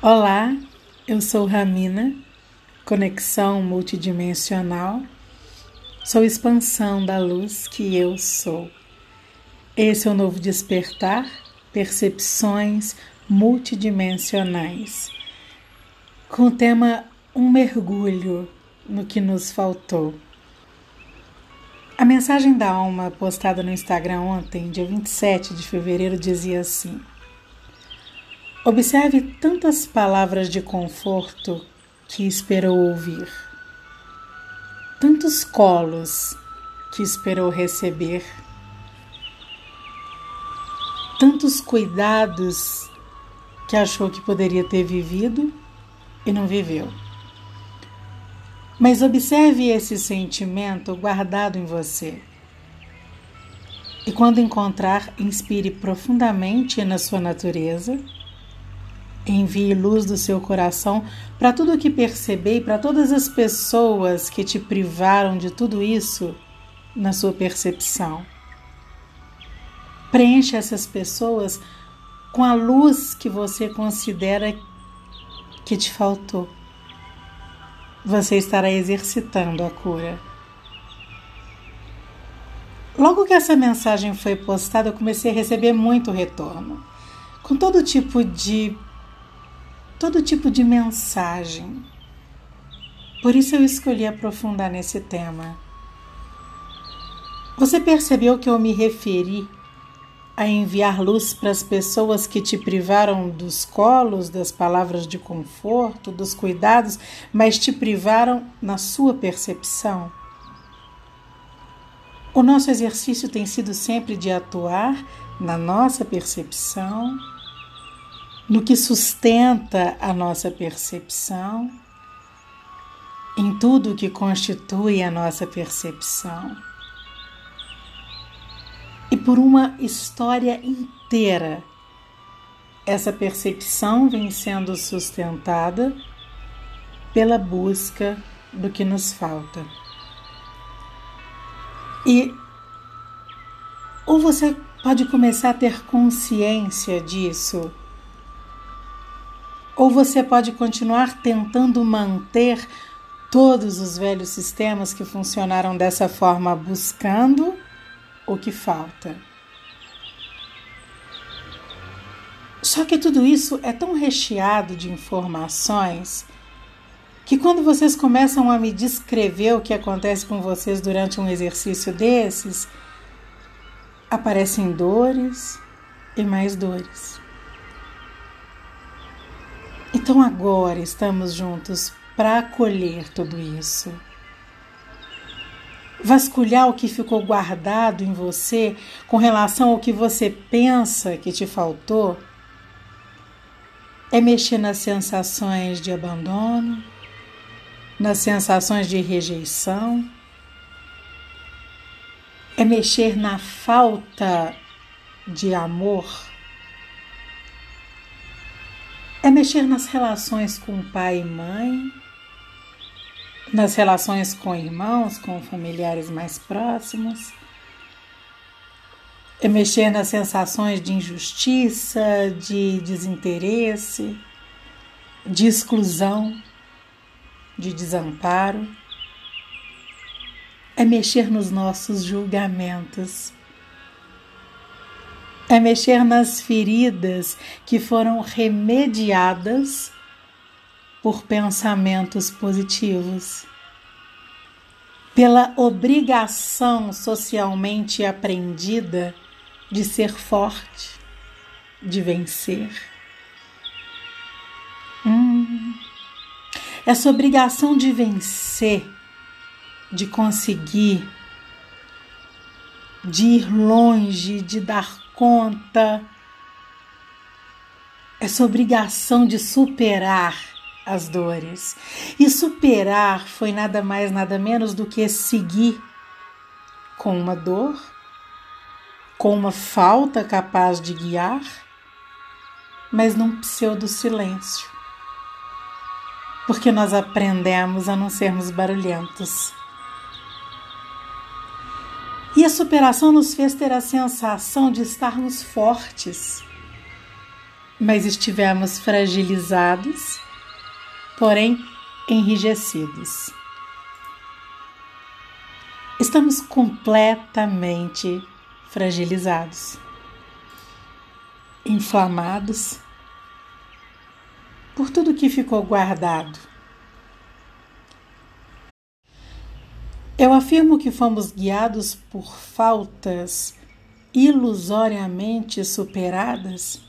Olá, eu sou Ramina, conexão multidimensional, sou expansão da luz que eu sou. Esse é o novo despertar, percepções multidimensionais, com o tema Um mergulho no que nos faltou. A mensagem da alma postada no Instagram ontem, dia 27 de fevereiro, dizia assim. Observe tantas palavras de conforto que esperou ouvir, tantos colos que esperou receber, tantos cuidados que achou que poderia ter vivido e não viveu. Mas observe esse sentimento guardado em você. E quando encontrar, inspire profundamente na sua natureza Envie luz do seu coração para tudo o que perceber para todas as pessoas que te privaram de tudo isso na sua percepção. Preencha essas pessoas com a luz que você considera que te faltou. Você estará exercitando a cura. Logo que essa mensagem foi postada, eu comecei a receber muito retorno, com todo tipo de todo tipo de mensagem. Por isso eu escolhi aprofundar nesse tema. Você percebeu que eu me referi a enviar luz para as pessoas que te privaram dos colos, das palavras de conforto, dos cuidados, mas te privaram na sua percepção? O nosso exercício tem sido sempre de atuar na nossa percepção no que sustenta a nossa percepção, em tudo que constitui a nossa percepção. E por uma história inteira, essa percepção vem sendo sustentada pela busca do que nos falta. E ou você pode começar a ter consciência disso ou você pode continuar tentando manter todos os velhos sistemas que funcionaram dessa forma, buscando o que falta. Só que tudo isso é tão recheado de informações que quando vocês começam a me descrever o que acontece com vocês durante um exercício desses, aparecem dores e mais dores. Então agora estamos juntos para acolher tudo isso. Vasculhar o que ficou guardado em você com relação ao que você pensa que te faltou é mexer nas sensações de abandono, nas sensações de rejeição, é mexer na falta de amor é mexer nas relações com pai e mãe, nas relações com irmãos, com familiares mais próximos. É mexer nas sensações de injustiça, de desinteresse, de exclusão, de desamparo. É mexer nos nossos julgamentos é mexer nas feridas que foram remediadas por pensamentos positivos, pela obrigação socialmente aprendida de ser forte, de vencer. Hum, essa obrigação de vencer, de conseguir, de ir longe, de dar conta, essa obrigação de superar as dores. E superar foi nada mais, nada menos do que seguir com uma dor, com uma falta capaz de guiar, mas num pseudo-silêncio. Porque nós aprendemos a não sermos barulhentos. E a superação nos fez ter a sensação de estarmos fortes, mas estivemos fragilizados, porém enrijecidos. Estamos completamente fragilizados, inflamados por tudo que ficou guardado. Eu afirmo que fomos guiados por faltas ilusoriamente superadas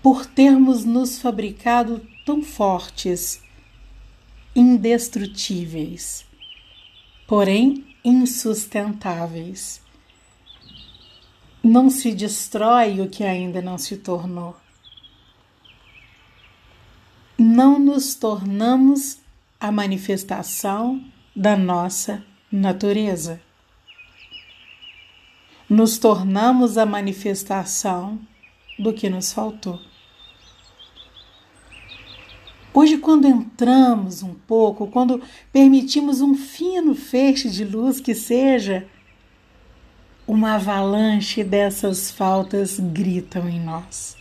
por termos nos fabricado tão fortes, indestrutíveis, porém insustentáveis. Não se destrói o que ainda não se tornou. Não nos tornamos a manifestação da nossa natureza. Nos tornamos a manifestação do que nos faltou. Hoje, quando entramos um pouco, quando permitimos um fino feixe de luz que seja, uma avalanche dessas faltas gritam em nós.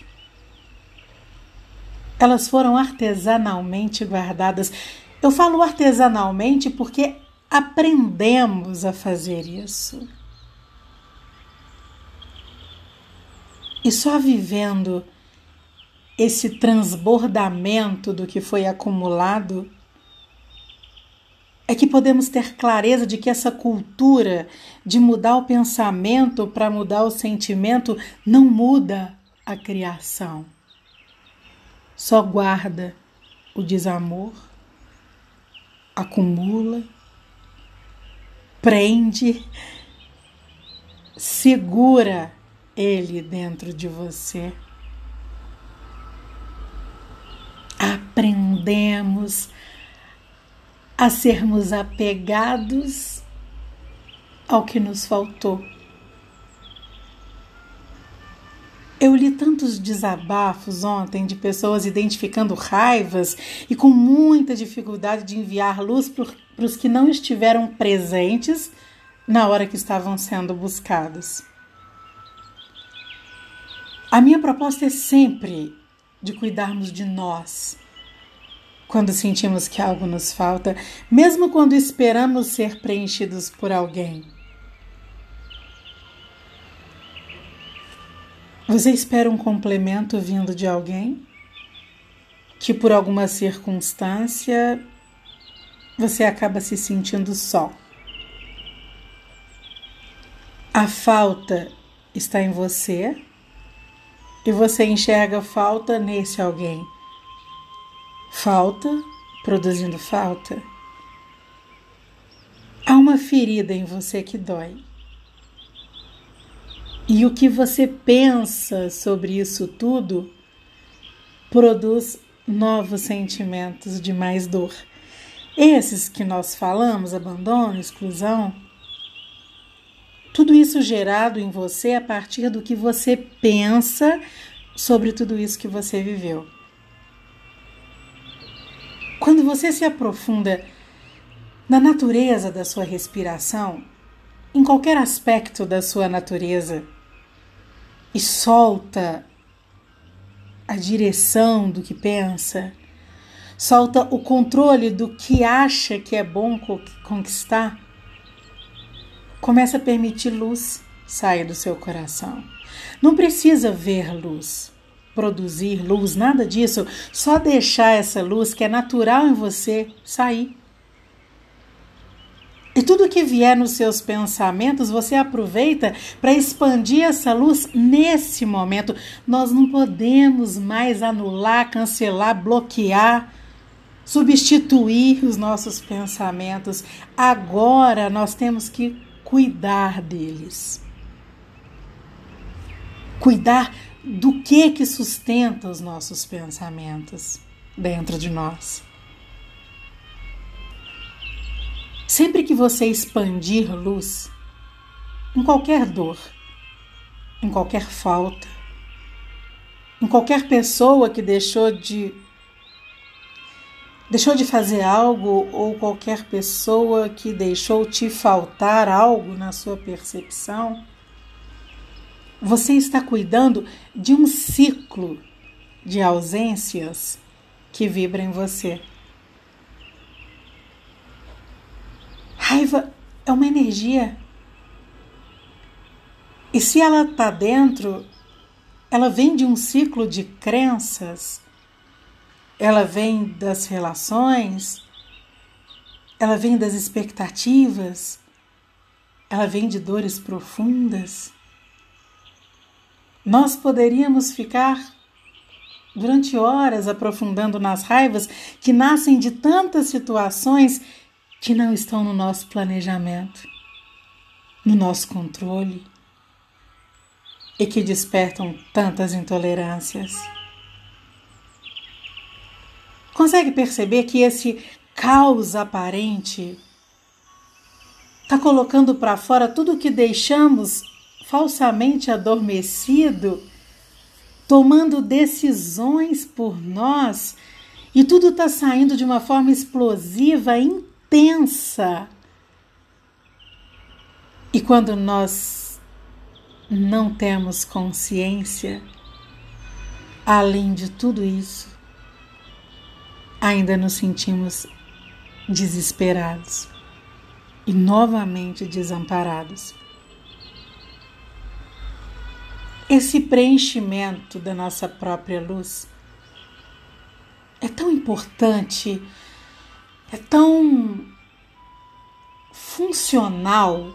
Elas foram artesanalmente guardadas. Eu falo artesanalmente porque aprendemos a fazer isso. E só vivendo esse transbordamento do que foi acumulado, é que podemos ter clareza de que essa cultura de mudar o pensamento para mudar o sentimento não muda a criação, só guarda o desamor, acumula, prende, segura ele dentro de você. aprendemos a sermos apegados ao que nos faltou. Eu li tantos desabafos ontem de pessoas identificando raivas e com muita dificuldade de enviar luz para os que não estiveram presentes na hora que estavam sendo buscados. A minha proposta é sempre de cuidarmos de nós, quando sentimos que algo nos falta, mesmo quando esperamos ser preenchidos por alguém. Você espera um complemento vindo de alguém que por alguma circunstância você acaba se sentindo só. A falta está em você e você enxerga falta nesse alguém Falta produzindo falta. Há uma ferida em você que dói. E o que você pensa sobre isso tudo produz novos sentimentos de mais dor. Esses que nós falamos, abandono, exclusão, tudo isso gerado em você a partir do que você pensa sobre tudo isso que você viveu. Quando você se aprofunda na natureza da sua respiração, em qualquer aspecto da sua natureza, e solta a direção do que pensa, solta o controle do que acha que é bom conquistar, começa a permitir luz sair do seu coração. Não precisa ver luz, produzir luz, nada disso, só deixar essa luz que é natural em você sair. E tudo que vier nos seus pensamentos, você aproveita para expandir essa luz nesse momento. Nós não podemos mais anular, cancelar, bloquear, substituir os nossos pensamentos. Agora nós temos que cuidar deles. Cuidar do que que sustenta os nossos pensamentos dentro de nós. Sempre que você expandir luz em qualquer dor, em qualquer falta, em qualquer pessoa que deixou de deixou de fazer algo ou qualquer pessoa que deixou te faltar algo na sua percepção, você está cuidando de um ciclo de ausências que vibra em você. Raiva é uma energia. E se ela está dentro, ela vem de um ciclo de crenças, ela vem das relações, ela vem das expectativas, ela vem de dores profundas. Nós poderíamos ficar durante horas aprofundando nas raivas que nascem de tantas situações que não estão no nosso planejamento, no nosso controle e que despertam tantas intolerâncias. Consegue perceber que esse caos aparente está colocando para fora tudo o que deixamos falsamente adormecido, tomando decisões por nós, e tudo está saindo de uma forma explosiva, intensa. E quando nós não temos consciência, além de tudo isso, ainda nos sentimos desesperados e novamente desamparados. Esse preenchimento da nossa própria luz é tão importante, é tão funcional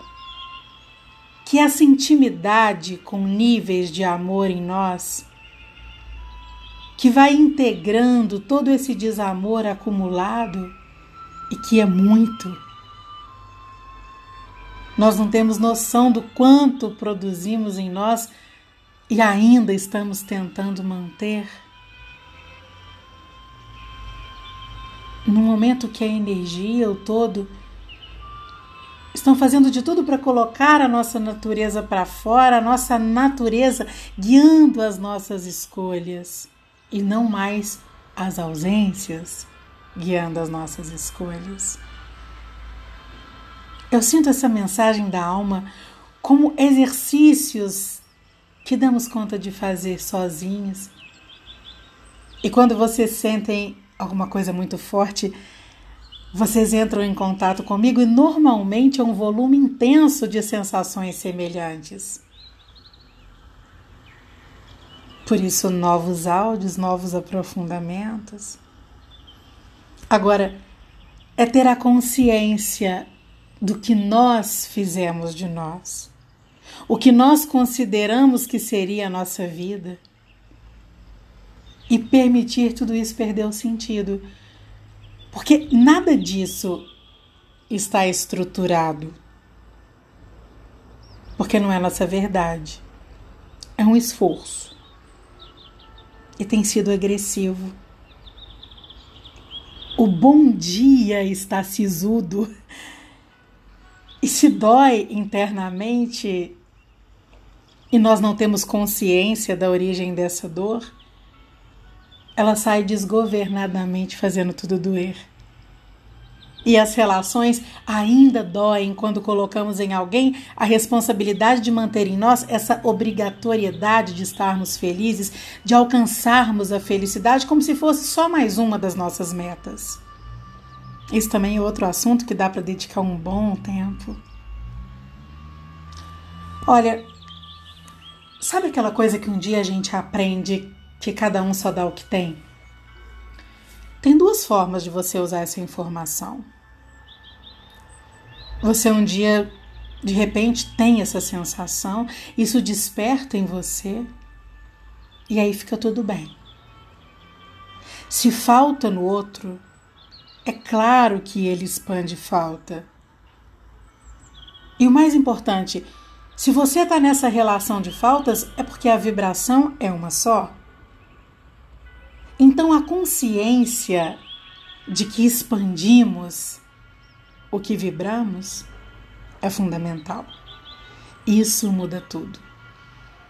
que essa intimidade com níveis de amor em nós, que vai integrando todo esse desamor acumulado e que é muito. Nós não temos noção do quanto produzimos em nós e ainda estamos tentando manter, no momento que a energia, o todo, estão fazendo de tudo para colocar a nossa natureza para fora, a nossa natureza guiando as nossas escolhas e não mais as ausências guiando as nossas escolhas. Eu sinto essa mensagem da alma como exercícios que damos conta de fazer sozinhos. E quando vocês sentem alguma coisa muito forte, vocês entram em contato comigo e normalmente é um volume intenso de sensações semelhantes. Por isso, novos áudios, novos aprofundamentos. Agora, é ter a consciência do que nós fizemos de nós o que nós consideramos que seria a nossa vida e permitir tudo isso perder o sentido. Porque nada disso está estruturado. Porque não é nossa verdade. É um esforço. E tem sido agressivo. O bom dia está sisudo. E se dói internamente, e nós não temos consciência da origem dessa dor, ela sai desgovernadamente fazendo tudo doer. E as relações ainda doem quando colocamos em alguém a responsabilidade de manter em nós essa obrigatoriedade de estarmos felizes, de alcançarmos a felicidade como se fosse só mais uma das nossas metas. Isso também é outro assunto que dá para dedicar um bom tempo. Olha, Sabe aquela coisa que um dia a gente aprende que cada um só dá o que tem? Tem duas formas de você usar essa informação. Você um dia, de repente, tem essa sensação, isso desperta em você, e aí fica tudo bem. Se falta no outro, é claro que ele expande falta. E o mais importante, se você está nessa relação de faltas, é porque a vibração é uma só. Então a consciência de que expandimos o que vibramos é fundamental. Isso muda tudo.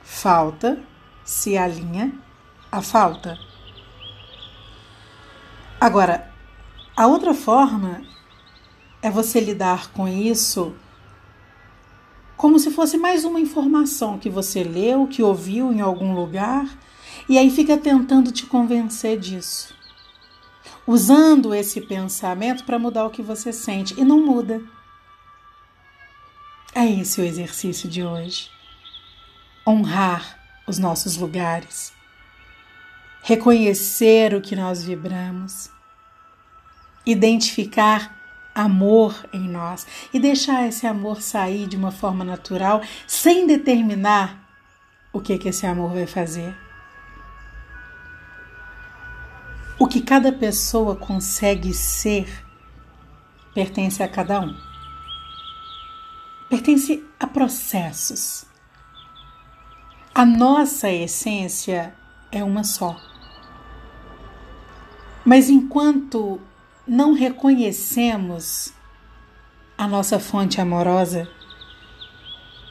Falta se alinha à falta. Agora, a outra forma é você lidar com isso como se fosse mais uma informação que você leu, que ouviu em algum lugar, e aí fica tentando te convencer disso. Usando esse pensamento para mudar o que você sente e não muda. É esse o exercício de hoje. Honrar os nossos lugares, reconhecer o que nós vibramos, identificar amor em nós e deixar esse amor sair de uma forma natural, sem determinar o que, que esse amor vai fazer. O que cada pessoa consegue ser pertence a cada um. Pertence a processos. A nossa essência é uma só. Mas enquanto não reconhecemos a nossa fonte amorosa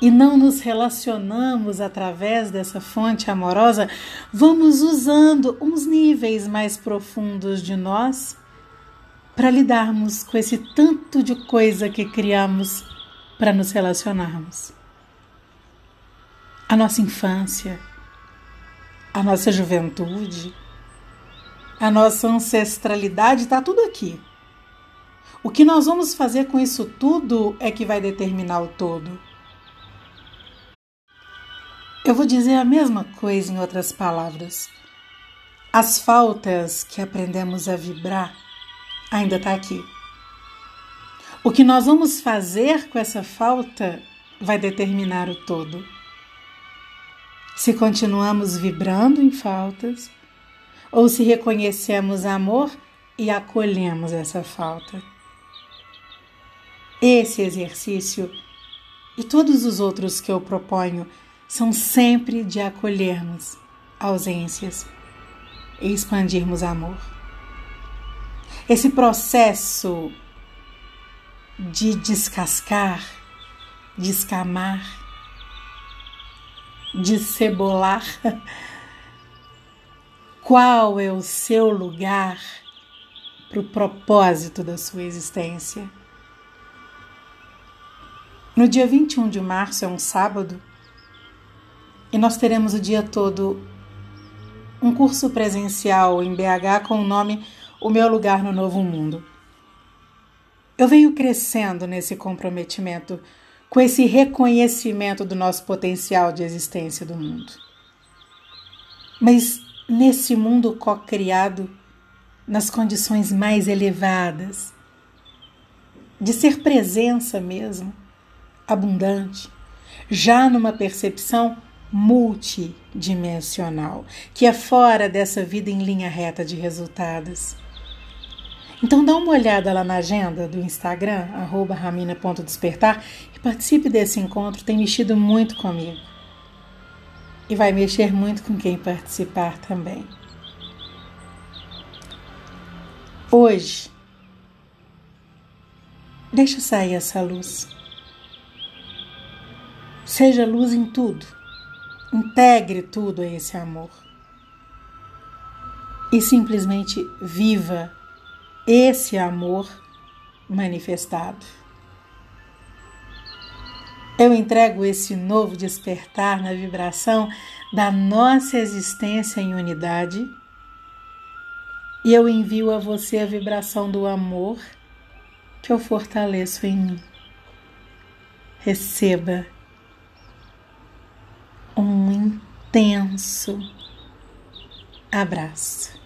e não nos relacionamos através dessa fonte amorosa, vamos usando uns níveis mais profundos de nós para lidarmos com esse tanto de coisa que criamos para nos relacionarmos. A nossa infância, a nossa juventude, a nossa ancestralidade está tudo aqui. O que nós vamos fazer com isso tudo é que vai determinar o todo. Eu vou dizer a mesma coisa em outras palavras. As faltas que aprendemos a vibrar ainda está aqui. O que nós vamos fazer com essa falta vai determinar o todo. Se continuamos vibrando em faltas, ou se reconhecemos amor e acolhemos essa falta. Esse exercício e todos os outros que eu proponho são sempre de acolhermos ausências e expandirmos amor. Esse processo de descascar, descamar, de cebolar Qual é o seu lugar para o propósito da sua existência? No dia 21 de março é um sábado e nós teremos o dia todo um curso presencial em BH com o nome O Meu Lugar no Novo Mundo. Eu venho crescendo nesse comprometimento, com esse reconhecimento do nosso potencial de existência do mundo. Mas nesse mundo co-criado nas condições mais elevadas, de ser presença mesmo, abundante, já numa percepção multidimensional, que é fora dessa vida em linha reta de resultados. Então dá uma olhada lá na agenda do Instagram, ramina.despertar, e participe desse encontro, tem mexido muito comigo e vai mexer muito com quem participar também. Hoje, deixa sair essa luz. Seja luz em tudo. Integre tudo a esse amor. E simplesmente viva esse amor manifestado. Eu entrego esse novo despertar na vibração da nossa existência em unidade e eu envio a você a vibração do amor que eu fortaleço em mim. Receba intenso abraço.